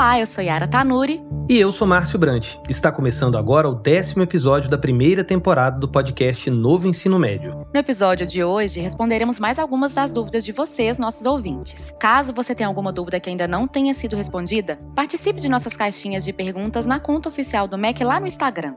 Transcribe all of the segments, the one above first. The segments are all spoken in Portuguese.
Olá, eu sou Yara Tanuri. E eu sou Márcio Brant. Está começando agora o décimo episódio da primeira temporada do podcast Novo Ensino Médio. No episódio de hoje, responderemos mais algumas das dúvidas de vocês, nossos ouvintes. Caso você tenha alguma dúvida que ainda não tenha sido respondida, participe de nossas caixinhas de perguntas na conta oficial do MEC lá no Instagram.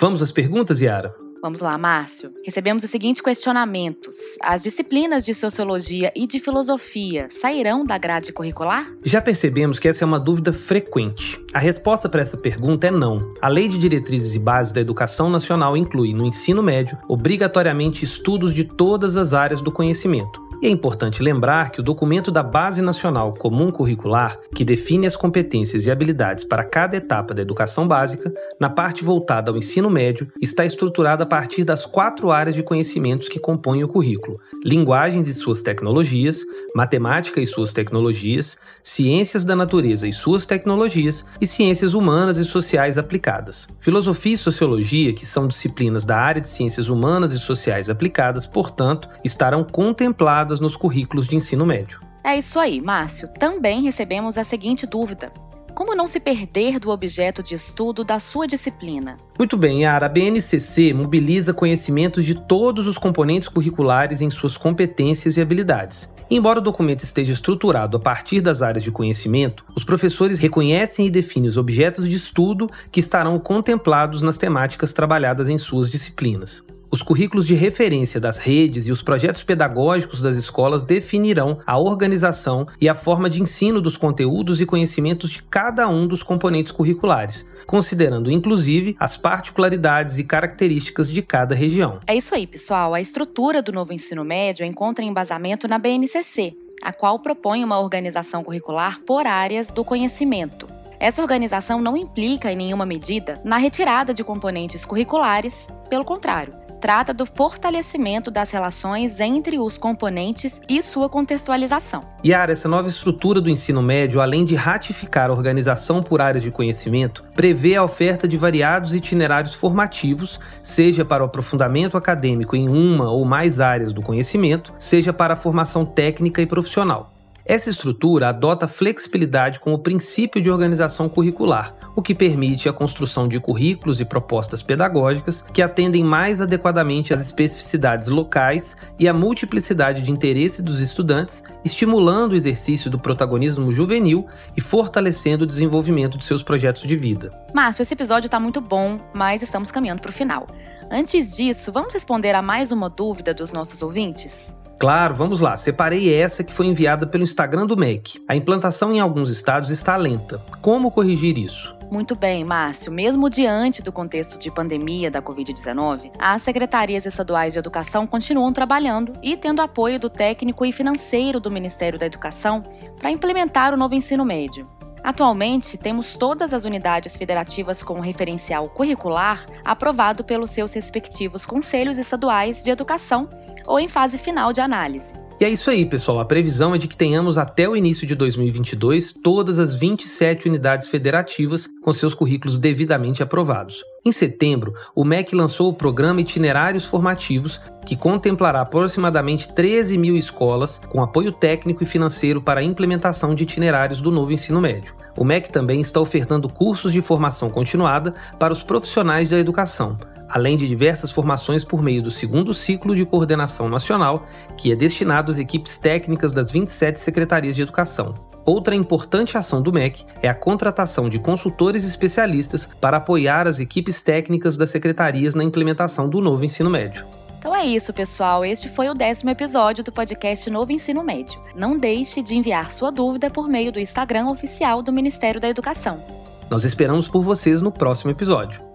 Vamos às perguntas, Yara? Vamos lá, Márcio. Recebemos os seguintes questionamentos. As disciplinas de sociologia e de filosofia sairão da grade curricular? Já percebemos que essa é uma dúvida frequente. A resposta para essa pergunta é não. A Lei de Diretrizes e Bases da Educação Nacional inclui, no ensino médio, obrigatoriamente estudos de todas as áreas do conhecimento e é importante lembrar que o documento da Base Nacional Comum Curricular, que define as competências e habilidades para cada etapa da educação básica, na parte voltada ao ensino médio, está estruturado a partir das quatro áreas de conhecimentos que compõem o currículo: linguagens e suas tecnologias, matemática e suas tecnologias, ciências da natureza e suas tecnologias e ciências humanas e sociais aplicadas. Filosofia e sociologia, que são disciplinas da área de ciências humanas e sociais aplicadas, portanto, estarão contempladas nos currículos de ensino médio. É isso aí, Márcio. Também recebemos a seguinte dúvida. Como não se perder do objeto de estudo da sua disciplina? Muito bem, Ara. A BNCC mobiliza conhecimentos de todos os componentes curriculares em suas competências e habilidades. Embora o documento esteja estruturado a partir das áreas de conhecimento, os professores reconhecem e definem os objetos de estudo que estarão contemplados nas temáticas trabalhadas em suas disciplinas. Os currículos de referência das redes e os projetos pedagógicos das escolas definirão a organização e a forma de ensino dos conteúdos e conhecimentos de cada um dos componentes curriculares, considerando inclusive as particularidades e características de cada região. É isso aí, pessoal. A estrutura do novo ensino médio encontra embasamento na BNCC, a qual propõe uma organização curricular por áreas do conhecimento. Essa organização não implica, em nenhuma medida, na retirada de componentes curriculares, pelo contrário, trata do fortalecimento das relações entre os componentes e sua contextualização. Yara, essa nova estrutura do ensino médio, além de ratificar a organização por áreas de conhecimento, prevê a oferta de variados itinerários formativos, seja para o aprofundamento acadêmico em uma ou mais áreas do conhecimento, seja para a formação técnica e profissional. Essa estrutura adota flexibilidade como princípio de organização curricular, o que permite a construção de currículos e propostas pedagógicas que atendem mais adequadamente às especificidades locais e à multiplicidade de interesse dos estudantes, estimulando o exercício do protagonismo juvenil e fortalecendo o desenvolvimento de seus projetos de vida. Márcio, esse episódio está muito bom, mas estamos caminhando para o final. Antes disso, vamos responder a mais uma dúvida dos nossos ouvintes? Claro, vamos lá. Separei essa que foi enviada pelo Instagram do MEC. A implantação em alguns estados está lenta. Como corrigir isso? Muito bem, Márcio. Mesmo diante do contexto de pandemia da Covid-19, as secretarias estaduais de educação continuam trabalhando e tendo apoio do técnico e financeiro do Ministério da Educação para implementar o novo ensino médio. Atualmente, temos todas as unidades federativas com referencial curricular aprovado pelos seus respectivos conselhos estaduais de educação ou em fase final de análise. E é isso aí, pessoal. A previsão é de que tenhamos até o início de 2022 todas as 27 unidades federativas com seus currículos devidamente aprovados. Em setembro, o MEC lançou o programa Itinerários Formativos, que contemplará aproximadamente 13 mil escolas com apoio técnico e financeiro para a implementação de itinerários do novo ensino médio. O MEC também está ofertando cursos de formação continuada para os profissionais da educação, além de diversas formações por meio do segundo ciclo de coordenação nacional, que é destinado às equipes técnicas das 27 secretarias de educação. Outra importante ação do MEC é a contratação de consultores especialistas para apoiar as equipes técnicas das secretarias na implementação do novo ensino médio. Então é isso, pessoal. Este foi o décimo episódio do podcast Novo Ensino Médio. Não deixe de enviar sua dúvida por meio do Instagram oficial do Ministério da Educação. Nós esperamos por vocês no próximo episódio.